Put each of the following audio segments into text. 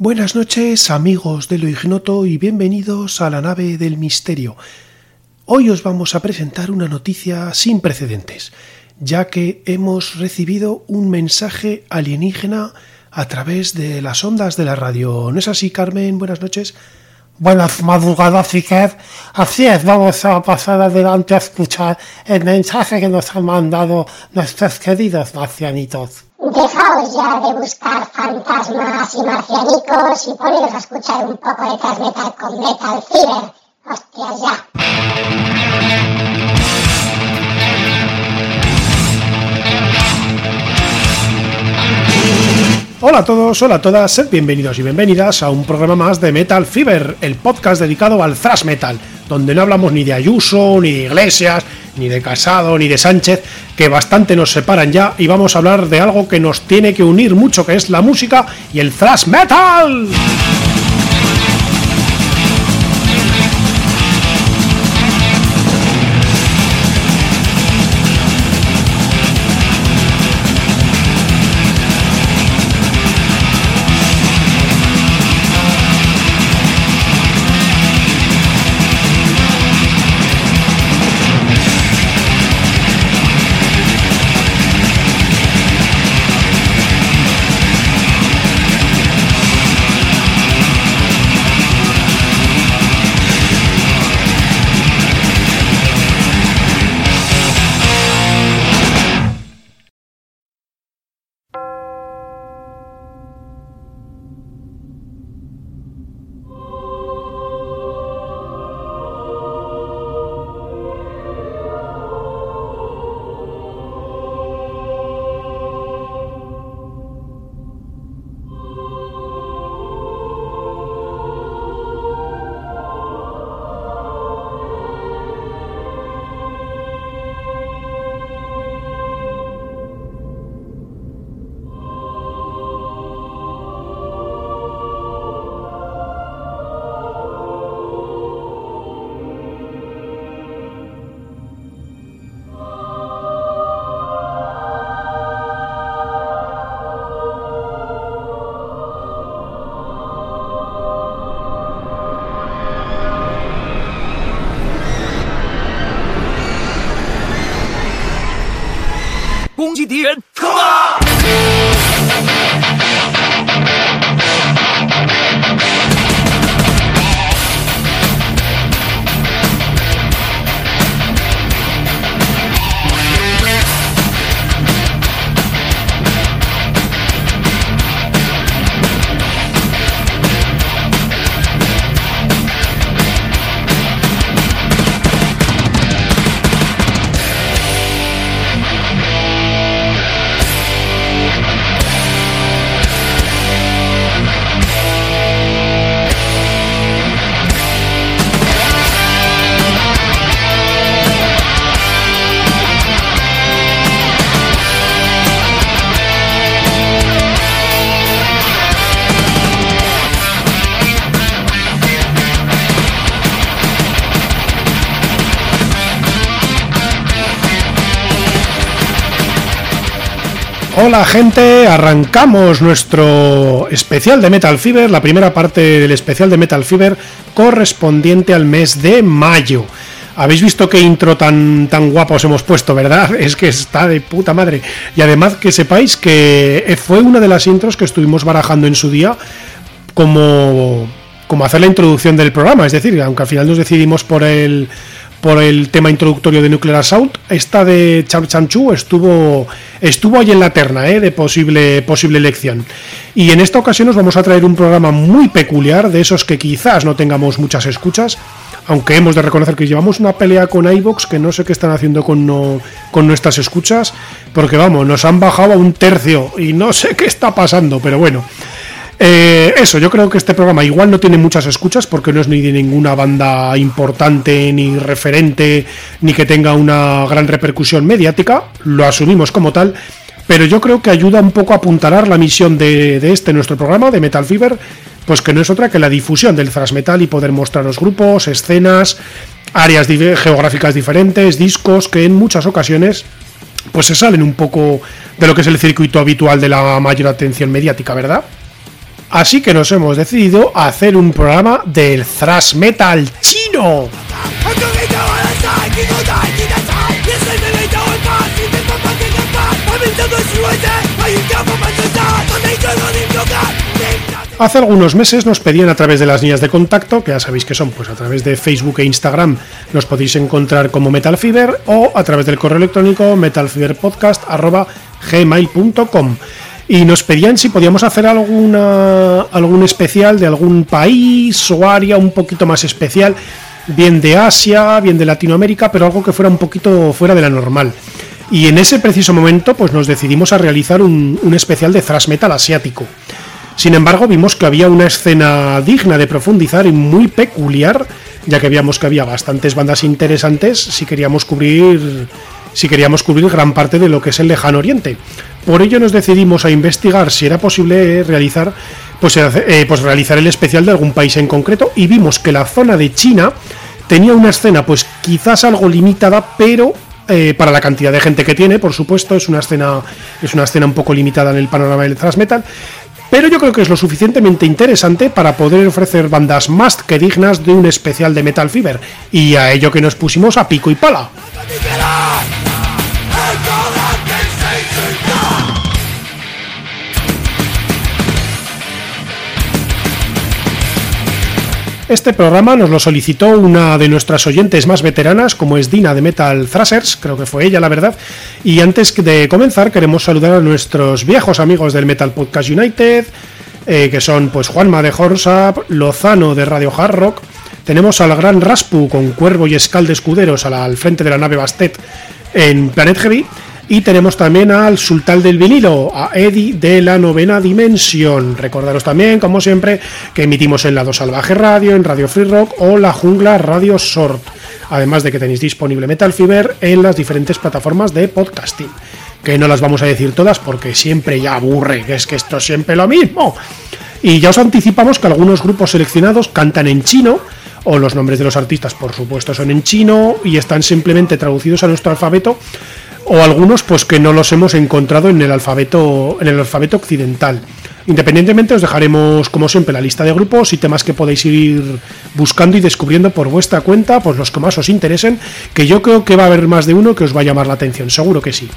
Buenas noches amigos de lo ignoto y bienvenidos a la nave del misterio. Hoy os vamos a presentar una noticia sin precedentes, ya que hemos recibido un mensaje alienígena a través de las ondas de la radio. ¿No es así, Carmen? Buenas noches. Buenas madrugadas, Iker. Así es, vamos a pasar adelante a escuchar el mensaje que nos han mandado nuestros queridos marcianitos. Dejaos ya de buscar fantasmas y marcianicos y poneros a escuchar un poco de thrash metal con Metal Fever. Hostias ya. Hola a todos, hola a todas, sed bienvenidos y bienvenidas a un programa más de Metal Fever, el podcast dedicado al thrash metal, donde no hablamos ni de Ayuso, ni de Iglesias, ni de Casado, ni de Sánchez, que bastante nos separan ya, y vamos a hablar de algo que nos tiene que unir mucho, que es la música y el thrash metal. Hola gente, arrancamos nuestro especial de Metal Fever, la primera parte del especial de Metal Fever correspondiente al mes de mayo. Habéis visto qué intro tan, tan guapos hemos puesto, ¿verdad? Es que está de puta madre. Y además que sepáis que fue una de las intros que estuvimos barajando en su día como, como hacer la introducción del programa. Es decir, aunque al final nos decidimos por el, por el tema introductorio de Nuclear Assault, esta de Cham Cham Chu estuvo, estuvo ahí en la terna ¿eh? de posible, posible elección. Y en esta ocasión nos vamos a traer un programa muy peculiar, de esos que quizás no tengamos muchas escuchas, aunque hemos de reconocer que llevamos una pelea con iVox que no sé qué están haciendo con, no, con nuestras escuchas, porque vamos, nos han bajado a un tercio y no sé qué está pasando, pero bueno. Eh, eso, yo creo que este programa igual no tiene muchas escuchas porque no es ni de ninguna banda importante, ni referente, ni que tenga una gran repercusión mediática, lo asumimos como tal, pero yo creo que ayuda un poco a apuntalar la misión de, este nuestro programa, de Metal Fever, pues que no es otra que la difusión del thrash metal y poder mostrar los grupos, escenas, áreas geográficas diferentes, discos que en muchas ocasiones pues se salen un poco de lo que es el circuito habitual de la mayor atención mediática, ¿verdad? Así que nos hemos decidido a hacer un programa del thrash metal chino. Hace algunos meses nos pedían a través de las líneas de contacto, que ya sabéis que son, pues a través de Facebook e Instagram nos podéis encontrar como Metal Fever o a través del correo electrónico metalfiberpodcast.gmail.com y nos pedían si podíamos hacer alguna, algún especial de algún país o área un poquito más especial, bien de Asia, bien de Latinoamérica, pero algo que fuera un poquito fuera de la normal. Y en ese preciso momento pues nos decidimos a realizar un, un especial de thrash metal asiático. Sin embargo, vimos que había una escena digna de profundizar y muy peculiar, ya que vimos que había bastantes bandas interesantes si queríamos cubrir si queríamos cubrir gran parte de lo que es el lejano oriente. Por ello nos decidimos a investigar si era posible realizar pues, eh, pues realizar el especial de algún país en concreto y vimos que la zona de China tenía una escena pues quizás algo limitada, pero eh, para la cantidad de gente que tiene, por supuesto, es una escena es una escena un poco limitada en el panorama del thrash pero yo creo que es lo suficientemente interesante para poder ofrecer bandas más que dignas de un especial de Metal Fever, y a ello que nos pusimos a pico y pala. Este programa nos lo solicitó una de nuestras oyentes más veteranas, como es Dina de Metal Thrashers, creo que fue ella, la verdad. Y antes de comenzar, queremos saludar a nuestros viejos amigos del Metal Podcast United, eh, que son pues Juanma de Horsap, Lozano de Radio Hard Rock. Tenemos al gran Raspu con Cuervo y Escal de Escuderos al frente de la nave Bastet en Planet Heavy. Y tenemos también al Sultán del Vinilo, a Eddie de la Novena Dimensión. Recordaros también, como siempre, que emitimos en Lado Salvaje Radio, en Radio Free Rock o La Jungla Radio Short. Además de que tenéis disponible Metal Fever en las diferentes plataformas de podcasting. Que no las vamos a decir todas porque siempre ya aburre, que es que esto es siempre lo mismo. Y ya os anticipamos que algunos grupos seleccionados cantan en chino, o los nombres de los artistas, por supuesto, son en chino y están simplemente traducidos a nuestro alfabeto o algunos pues que no los hemos encontrado en el alfabeto en el alfabeto occidental. Independientemente os dejaremos como siempre la lista de grupos y temas que podéis ir buscando y descubriendo por vuestra cuenta, pues los que más os interesen, que yo creo que va a haber más de uno que os va a llamar la atención, seguro que sí.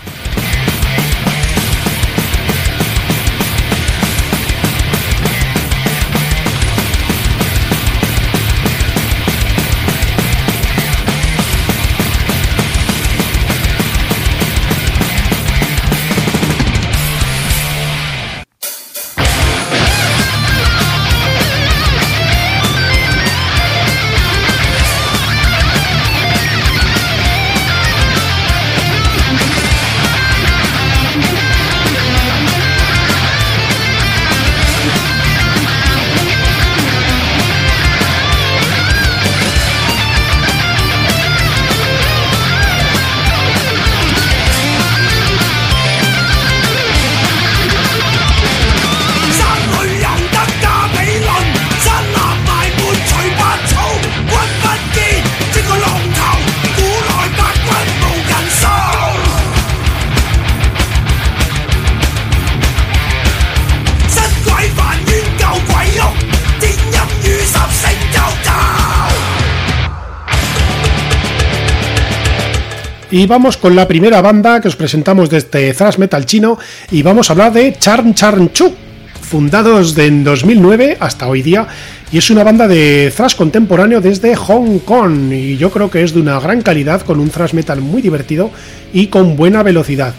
Y vamos con la primera banda que os presentamos de este thrash metal chino y vamos a hablar de Charn Charn Chu, fundados en 2009 hasta hoy día y es una banda de thrash contemporáneo desde Hong Kong y yo creo que es de una gran calidad con un thrash metal muy divertido y con buena velocidad.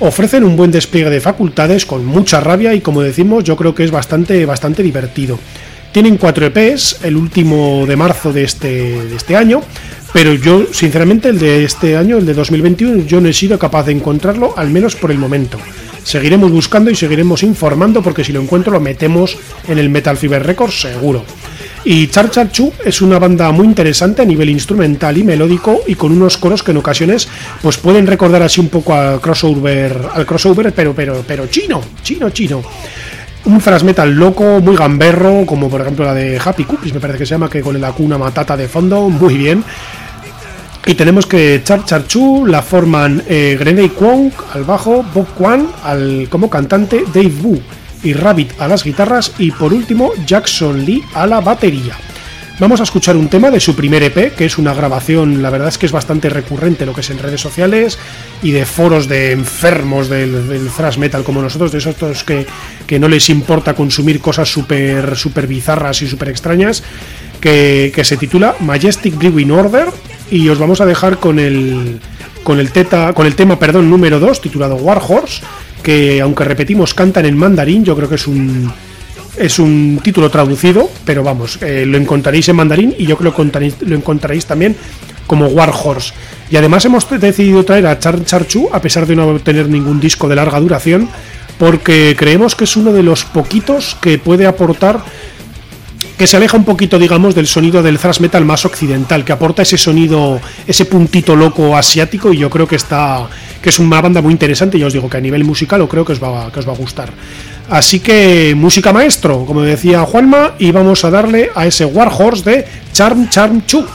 Ofrecen un buen despliegue de facultades con mucha rabia y como decimos yo creo que es bastante bastante divertido. Tienen cuatro EPs, el último de marzo de este, de este año, pero yo, sinceramente, el de este año, el de 2021, yo no he sido capaz de encontrarlo, al menos por el momento. Seguiremos buscando y seguiremos informando porque si lo encuentro lo metemos en el Metal Fever Records seguro. Y Char Char Chu es una banda muy interesante a nivel instrumental y melódico y con unos coros que en ocasiones pues pueden recordar así un poco al crossover, al crossover pero pero pero chino, chino chino. Un thrash metal loco, muy gamberro, como por ejemplo la de Happy Cookies, me parece que se llama, que con la cuna matata de fondo, muy bien. Y tenemos que Char Char Chu la forman eh, Grenade Kwong al bajo, Bob Kwan al, como cantante, Dave Wu. y Rabbit a las guitarras y por último Jackson Lee a la batería. Vamos a escuchar un tema de su primer EP, que es una grabación, la verdad es que es bastante recurrente lo que es en redes sociales y de foros de enfermos del, thrash metal como nosotros, de esos que, que no les importa consumir cosas súper super bizarras y súper extrañas, que, que, se titula Majestic Brewing Order y os vamos a dejar con el, con el, teta, con el tema perdón, número 2 titulado Warhorse, que aunque repetimos cantan en mandarín, yo creo que es un es un título traducido, pero vamos, eh, lo encontraréis en mandarín y yo creo que lo encontraréis, también como Warhorse. Y además hemos decidido traer a Char Charchu, a pesar de no tener ningún disco de larga duración, porque creemos que es uno de los poquitos que puede aportar que se aleja un poquito, digamos, del sonido del thrash metal más occidental, que aporta ese sonido, ese puntito loco asiático y yo creo que está que es una banda muy interesante y ya os digo que a nivel musical lo creo que os va, que os va a gustar. Así que música maestro, como decía Juanma, y vamos a darle a ese Warhorse de Charm Charm Chu.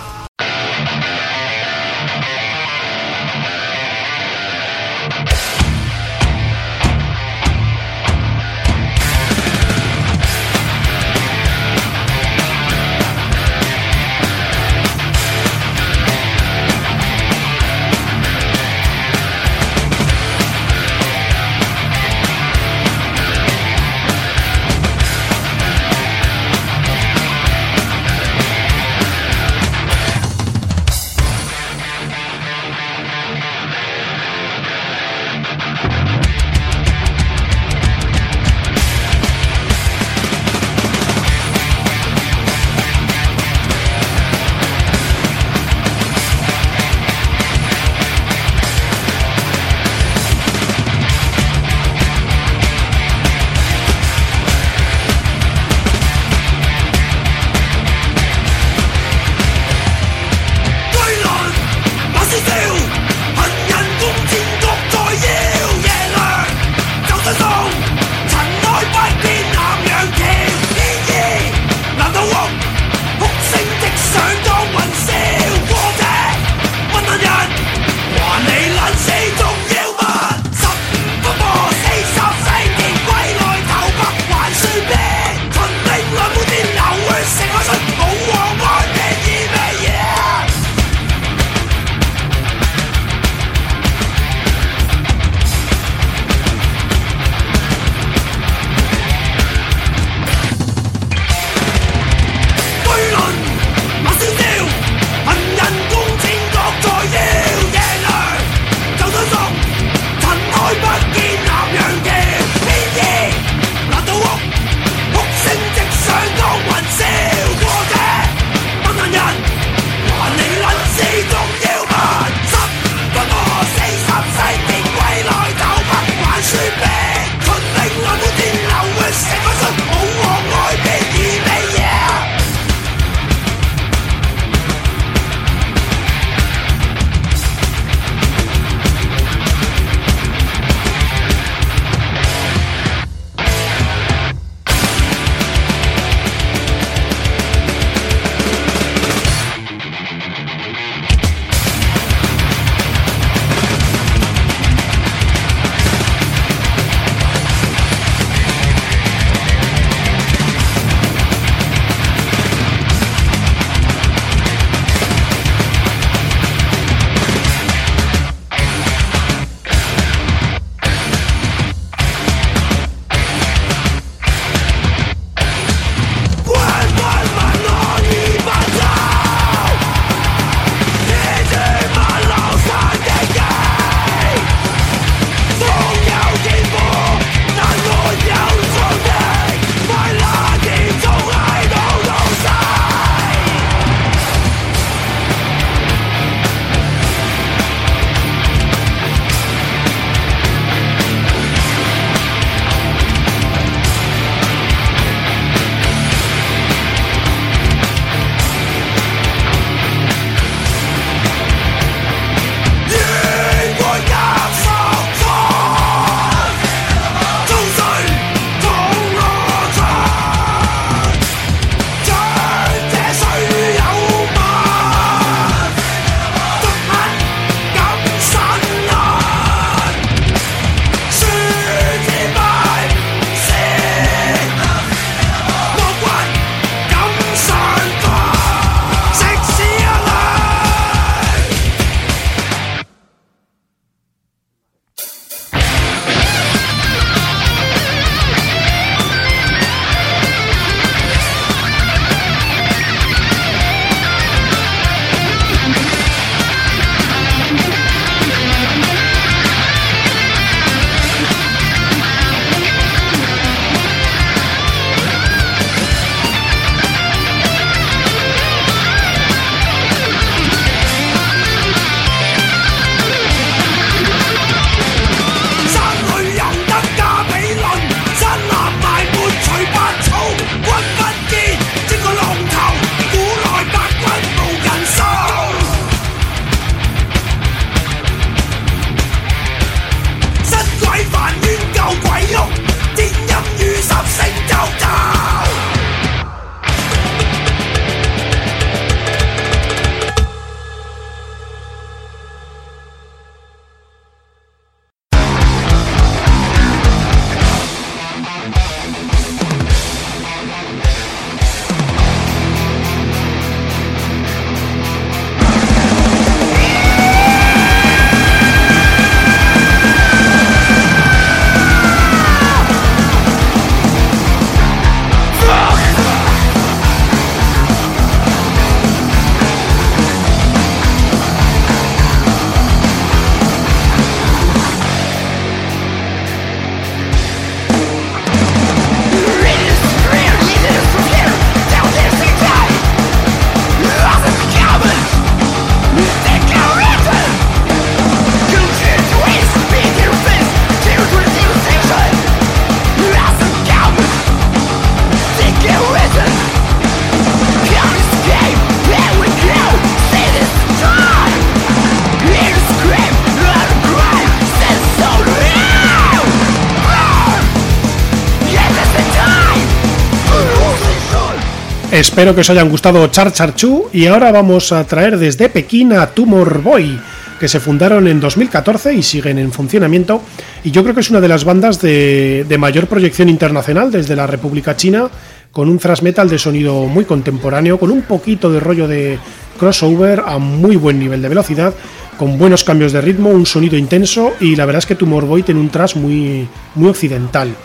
Espero que os hayan gustado Char Char Chu y ahora vamos a traer desde Pekín a Tumor Boy, que se fundaron en 2014 y siguen en funcionamiento. Y yo creo que es una de las bandas de, de mayor proyección internacional desde la República China, con un thrash metal de sonido muy contemporáneo, con un poquito de rollo de crossover a muy buen nivel de velocidad, con buenos cambios de ritmo, un sonido intenso y la verdad es que Tumor Boy tiene un thrash muy, muy occidental.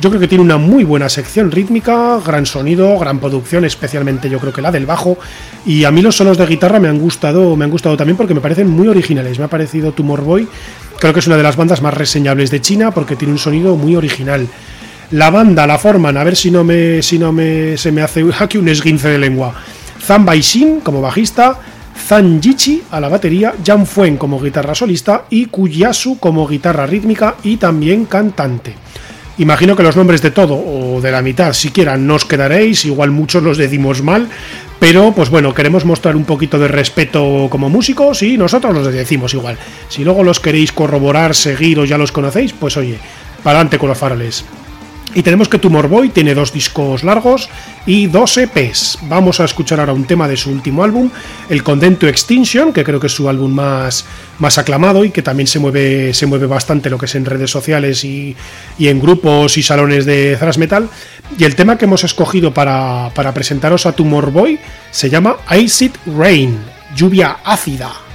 Yo creo que tiene una muy buena sección rítmica, gran sonido, gran producción, especialmente yo creo que la del bajo. Y a mí los solos de guitarra me han gustado, me han gustado también porque me parecen muy originales. Me ha parecido Tumor Boy, creo que es una de las bandas más reseñables de China porque tiene un sonido muy original. La banda la forman, a ver si no me, si no me se me hace aquí un esguince de lengua. Zan Baixin como bajista, Zan Jichi a la batería, Jan Fuen como guitarra solista y Kuyasu como guitarra rítmica y también cantante. Imagino que los nombres de todo o de la mitad siquiera no os quedaréis, igual muchos los decimos mal, pero pues bueno, queremos mostrar un poquito de respeto como músicos y nosotros los decimos igual. Si luego los queréis corroborar, seguir o ya los conocéis, pues oye, para adelante con los faroles. Y tenemos que Tumor Boy tiene dos discos largos y dos EPs. Vamos a escuchar ahora un tema de su último álbum, el Condento Extinction, que creo que es su álbum más, más aclamado y que también se mueve, se mueve bastante lo que es en redes sociales y, y en grupos y salones de thrash metal. Y el tema que hemos escogido para, para presentaros a Tumor Boy se llama Acid Rain, lluvia ácida.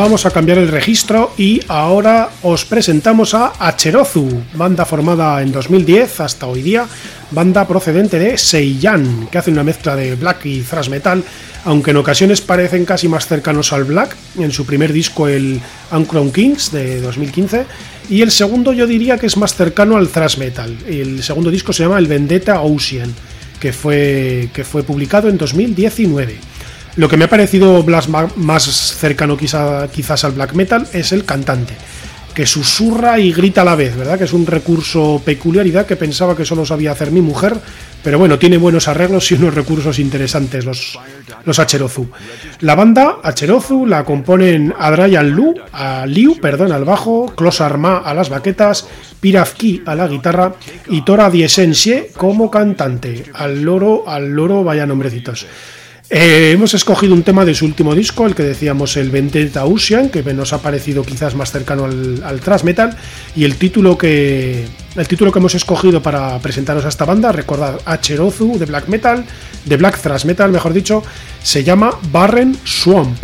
Vamos a cambiar el registro y ahora os presentamos a Acherozu, banda formada en 2010 hasta hoy día, banda procedente de Seiyan, que hace una mezcla de black y thrash metal, aunque en ocasiones parecen casi más cercanos al black, en su primer disco el Uncrown Kings de 2015, y el segundo yo diría que es más cercano al thrash metal. El segundo disco se llama El Vendetta Ocean, que fue, que fue publicado en 2019. Lo que me ha parecido más cercano quizás al black metal es el cantante, que susurra y grita a la vez, ¿verdad? Que es un recurso peculiaridad que pensaba que solo sabía hacer mi mujer, pero bueno, tiene buenos arreglos y unos recursos interesantes los, los Acherozu. La banda Acherozu la componen Adrayan Lu, a Liu, perdón, al bajo, Klos Arma a las baquetas, Piravki a la guitarra y Tora Diesensie como cantante. Al loro, al loro, vaya nombrecitos. Eh, hemos escogido un tema de su último disco, el que decíamos el Vendetta Ocean, que nos ha parecido quizás más cercano al, thrash metal, y el título que el título que hemos escogido para presentaros a esta banda, recordad Ozu de black metal, de black thrash metal, mejor dicho, se llama Barren Swamp.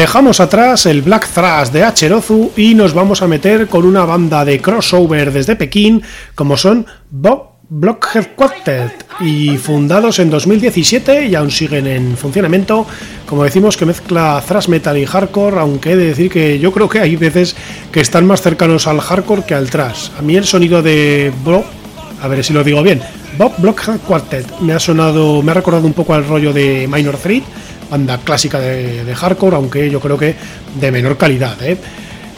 Dejamos atrás el Black Thrash de Acherozu y nos vamos a meter con una banda de crossover desde Pekín como son Bob Blockhead Quartet y fundados en 2017 y aún siguen en funcionamiento, como decimos que mezcla thrash metal y hardcore, aunque he de decir que yo creo que hay veces que están más cercanos al hardcore que al thrash. A mí el sonido de Bob, a ver si lo digo bien, Bob Blockhead Quartet me ha sonado, me ha recordado un poco al rollo de Minor Threat banda clásica de, hardcore, aunque yo creo que de menor calidad. ¿eh?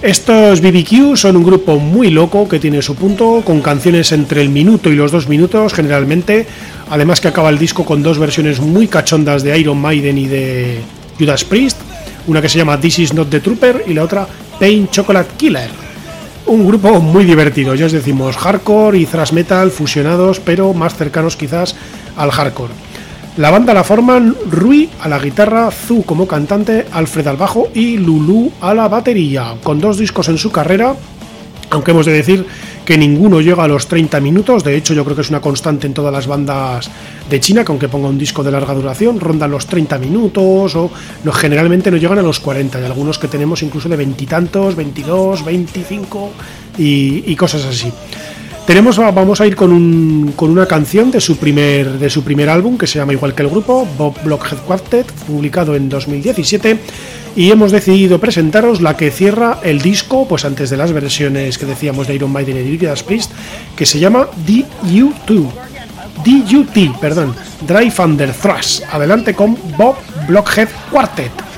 Estos BBQ son un grupo muy loco que tiene su punto, con canciones entre el minuto y los dos minutos generalmente, además que acaba el disco con dos versiones muy cachondas de Iron Maiden y de Judas Priest, una que se llama This Is Not the Trooper y la otra Pain Chocolate Killer. Un grupo muy divertido, ya os decimos, hardcore y thrash metal fusionados, pero más cercanos quizás al hardcore. La banda la forman Rui a la guitarra, Zu como cantante, Alfred al bajo y Lulu a la batería. Con dos discos en su carrera, aunque hemos de decir que ninguno llega a los 30 minutos, de hecho yo creo que es una constante en todas las bandas de China, que aunque ponga un disco de larga duración, rondan los 30 minutos o no, generalmente no llegan a los 40, y algunos que tenemos incluso de veintitantos, 22, 25 y, y cosas así. Tenemos, vamos a ir con, un, con una canción de su, primer, de su primer álbum que se llama igual que el grupo, Bob Blockhead Quartet, publicado en 2017 y hemos decidido presentaros la que cierra el disco, pues antes de las versiones que decíamos de Iron Maiden y Judas Priest, que se llama DU2. DUT, perdón, Drive Under Thrush. Adelante con Bob Blockhead Quartet.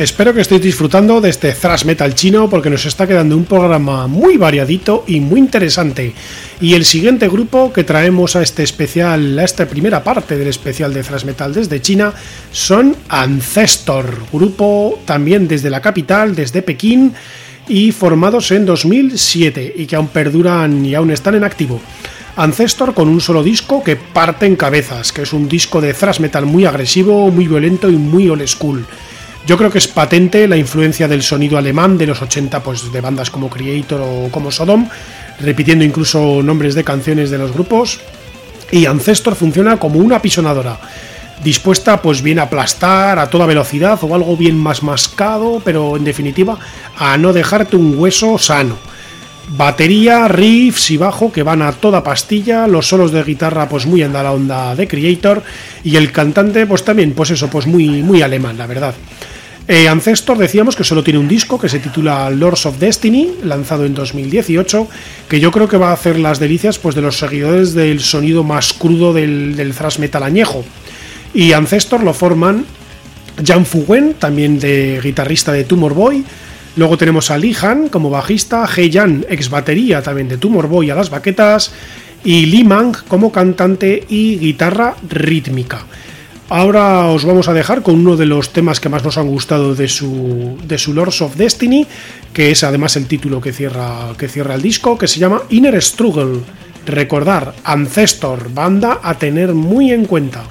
Espero que estéis disfrutando de este thrash metal chino porque nos está quedando un programa muy variadito y muy interesante. Y el siguiente grupo que traemos a este especial, a esta primera parte del especial de thrash metal desde China, son Ancestor, grupo también desde la capital, desde Pekín y formados en 2007 y que aún perduran y aún están en activo. Ancestor con un solo disco que parte en cabezas, que es un disco de thrash metal muy agresivo, muy violento y muy old school. Yo creo que es patente la influencia del sonido alemán de los 80, pues de bandas como Creator o como Sodom, repitiendo incluso nombres de canciones de los grupos. Y Ancestor funciona como una pisonadora, dispuesta pues bien a aplastar a toda velocidad o algo bien más mascado, pero en definitiva a no dejarte un hueso sano. Batería, riffs y bajo que van a toda pastilla, los solos de guitarra pues muy en la onda de Creator y el cantante pues también pues eso pues muy muy alemán la verdad. Eh, Ancestor decíamos que solo tiene un disco que se titula Lords of Destiny, lanzado en 2018, que yo creo que va a hacer las delicias pues, de los seguidores del sonido más crudo del, thrash metal añejo. Y Ancestor lo forman Jan Fuwen, también de guitarrista de Tumor Boy. Luego tenemos a Lee Han como bajista, He Jan, ex batería también de Tumor Boy a las baquetas, y Lee Mang como cantante y guitarra rítmica. Ahora os vamos a dejar con uno de los temas que más nos han gustado de su, de su Lords of Destiny, que es además el título que cierra, que cierra el disco, que se llama Inner Struggle. Recordar, Ancestor, banda a tener muy en cuenta.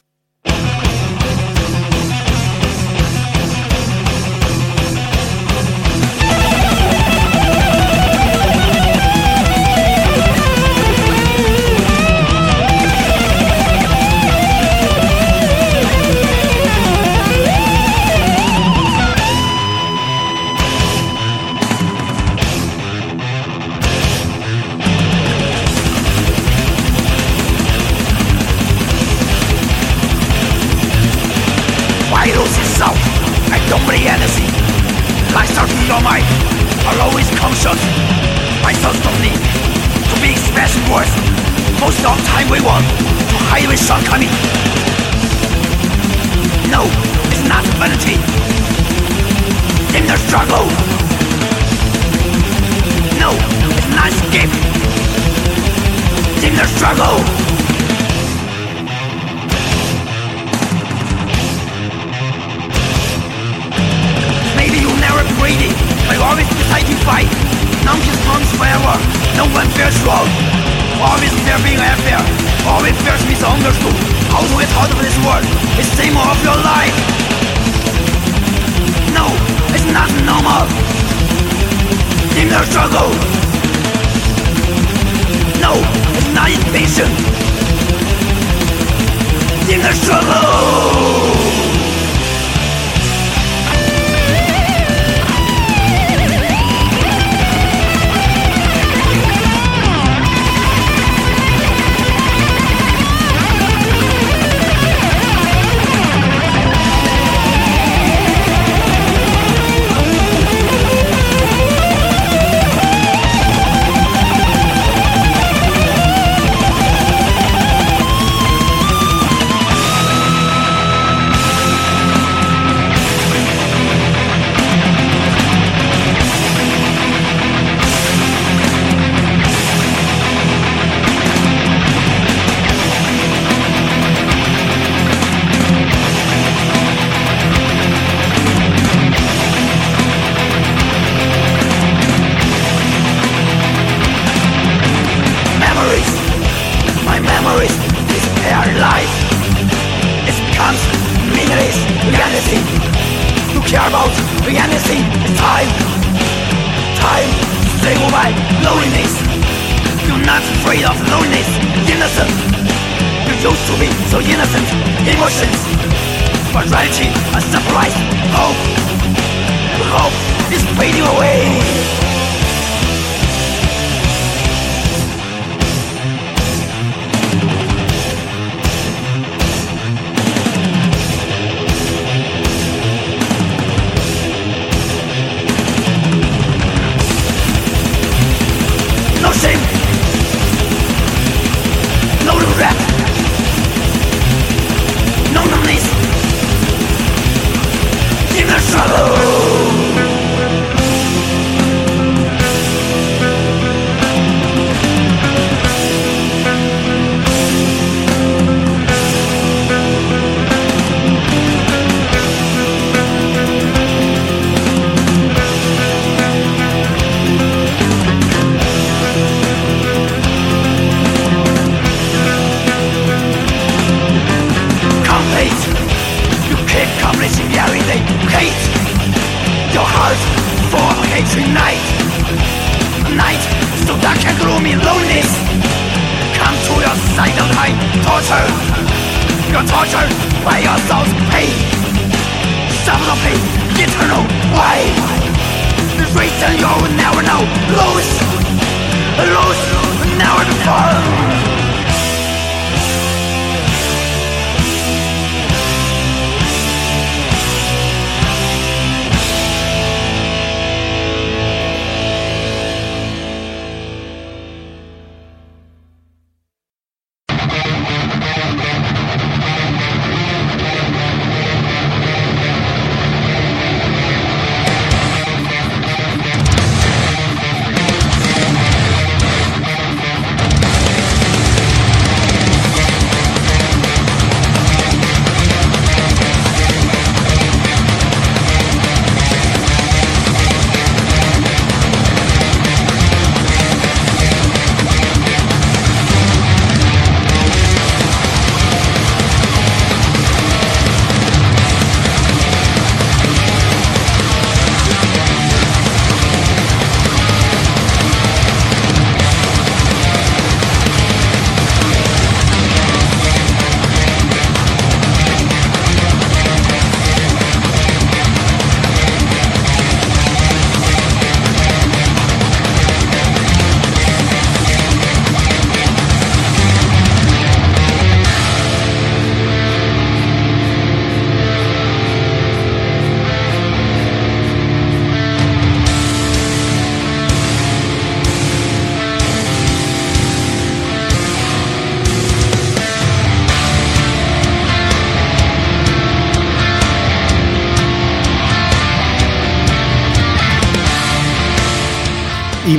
你的手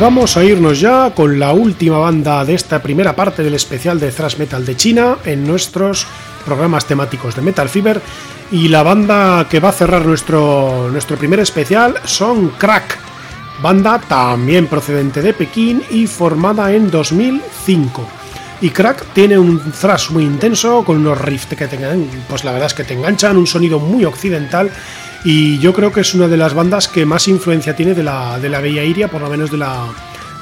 vamos a irnos ya con la última banda de esta primera parte del especial de thrash metal de China en nuestros programas temáticos de Metal Fever. Y la banda que va a cerrar nuestro, nuestro primer especial son Crack, banda también procedente de Pekín y formada en 2005. Y Crack tiene un thrash muy intenso con unos riffs que tengan, pues la verdad es que te enganchan, un sonido muy occidental y yo creo que es una de las bandas que más influencia tiene de la, de la Bella Iria, por lo menos de la,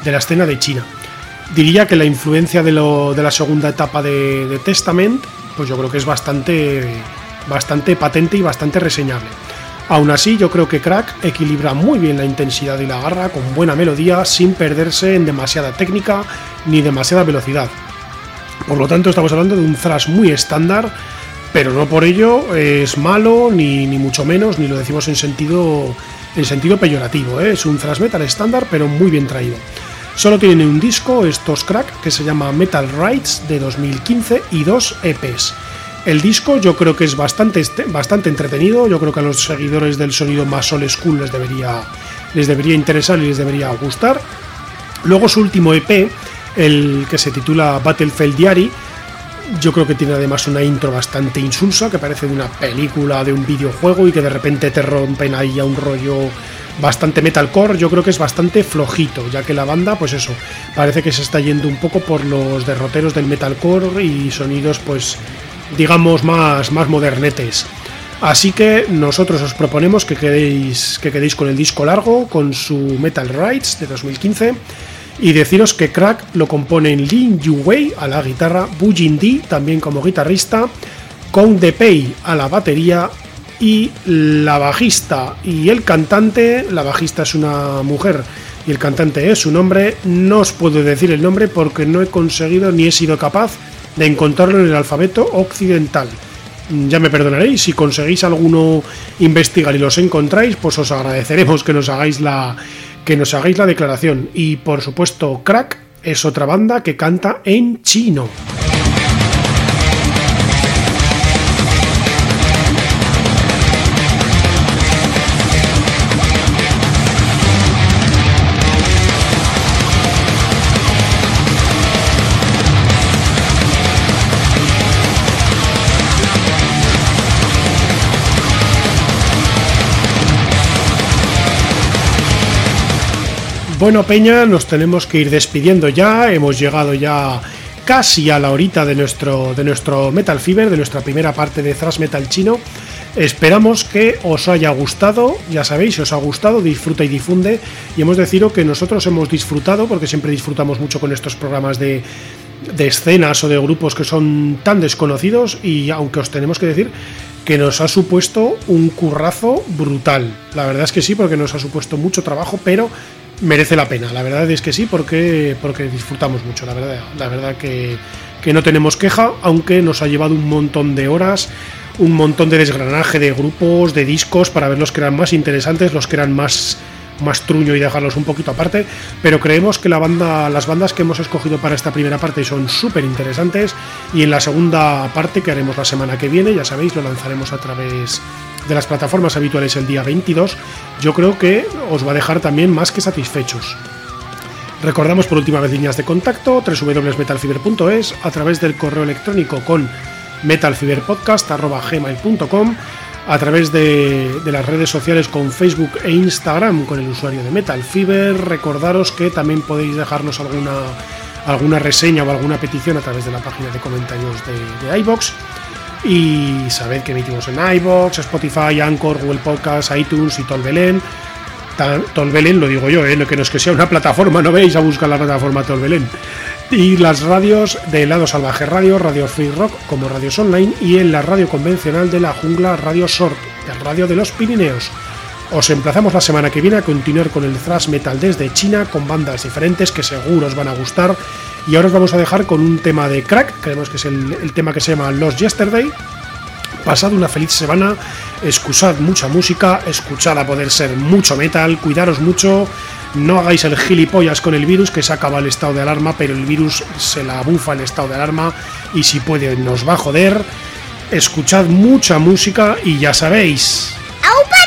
de la escena de China. Diría que la influencia de, lo, de la segunda etapa de, Testament, pues yo creo que es bastante, bastante patente y bastante reseñable. Aún así, yo creo que Crack equilibra muy bien la intensidad y la garra con buena melodía, sin perderse en demasiada técnica ni demasiada velocidad. Por lo tanto, estamos hablando de un thrash muy estándar pero no por ello es malo, ni, ni mucho menos, ni lo decimos en sentido, en sentido peyorativo. ¿eh? Es un thrash metal estándar, pero muy bien traído. Solo tienen un disco, estos crack, que se llama Metal Rights de 2015 y dos EPs. El disco yo creo que es bastante, bastante entretenido, yo creo que a los seguidores del sonido más old school les debería, les debería interesar y les debería gustar. Luego su último EP, el que se titula Battlefield Diary, yo creo que tiene además una intro bastante insulsa, que parece de una película, de un videojuego y que de repente te rompen ahí a un rollo bastante metalcore. Yo creo que es bastante flojito, ya que la banda, pues eso, parece que se está yendo un poco por los derroteros del metalcore y sonidos, pues, digamos, más, más modernetes. Así que nosotros os proponemos que quedéis, que quedéis con el disco largo, con su Metal Rights de 2015 y deciros que Crack lo componen Lin Wei a la guitarra, Bu Jin Di también como guitarrista, Kong De Pei a la batería y la bajista y el cantante, la bajista es una mujer y el cantante es un hombre, no os puedo decir el nombre porque no he conseguido ni he sido capaz de encontrarlo en el alfabeto occidental. Ya me perdonaréis, si conseguís alguno investigar y los encontráis, pues os agradeceremos que nos hagáis la, que nos hagáis la declaración. Y por supuesto, Crack es otra banda que canta en chino. Bueno, Peña, nos tenemos que ir despidiendo ya. Hemos llegado ya casi a la horita de nuestro, de nuestro Metal Fever, de nuestra primera parte de Thrash Metal chino. Esperamos que os haya gustado, ya sabéis, si os ha gustado, disfruta y difunde. Y hemos de que nosotros hemos disfrutado, porque siempre disfrutamos mucho con estos programas de, de escenas o de grupos que son tan desconocidos. Y aunque os tenemos que decir que nos ha supuesto un currazo brutal. La verdad es que sí, porque nos ha supuesto mucho trabajo, pero merece la pena. La verdad es que sí, porque, porque disfrutamos mucho. La verdad, la verdad que, que no tenemos queja, aunque nos ha llevado un montón de horas un montón de desgranaje de grupos, de discos, para ver los que eran más interesantes, los que eran más, más truño y dejarlos un poquito aparte. Pero creemos que la banda, las bandas que hemos escogido para esta primera parte son súper interesantes. Y en la segunda parte, que haremos la semana que viene, ya sabéis, lo lanzaremos a través de las plataformas habituales el día 22. Yo creo que os va a dejar también más que satisfechos. Recordamos por última vez líneas de contacto, www.metalfiber.es, a través del correo electrónico con metalfiberpodcast.gmail.com a través de, las redes sociales con Facebook e Instagram con el usuario de Metal Recordaros que también podéis dejarnos alguna, alguna reseña o alguna petición a través de la página de comentarios de, de iBox. Y sabed que emitimos en iBox, Spotify, Anchor, Google Podcast, iTunes y Tolbelén. Tolbelén lo digo yo, ¿eh? que no es que sea una plataforma, no veis a buscar la plataforma Tolbelén y las radios de Lado Salvaje Radio, Radio Free Rock como radios online y en la radio convencional de la jungla Radio Sort, el radio de los Pirineos. Os emplazamos la semana que viene a continuar con el thrash metal desde China con bandas diferentes que seguro os van a gustar y ahora os vamos a dejar con un tema de crack, creemos que es el, tema que se llama Lost Yesterday. Pasad una feliz semana, escuchad mucha música, escuchad a poder ser mucho metal, cuidaros mucho no hagáis el gilipollas con el virus que se acaba el estado de alarma, pero el virus se la bufa el estado de alarma y si puede nos va a joder. Escuchad mucha música y ya sabéis. ¡Aupa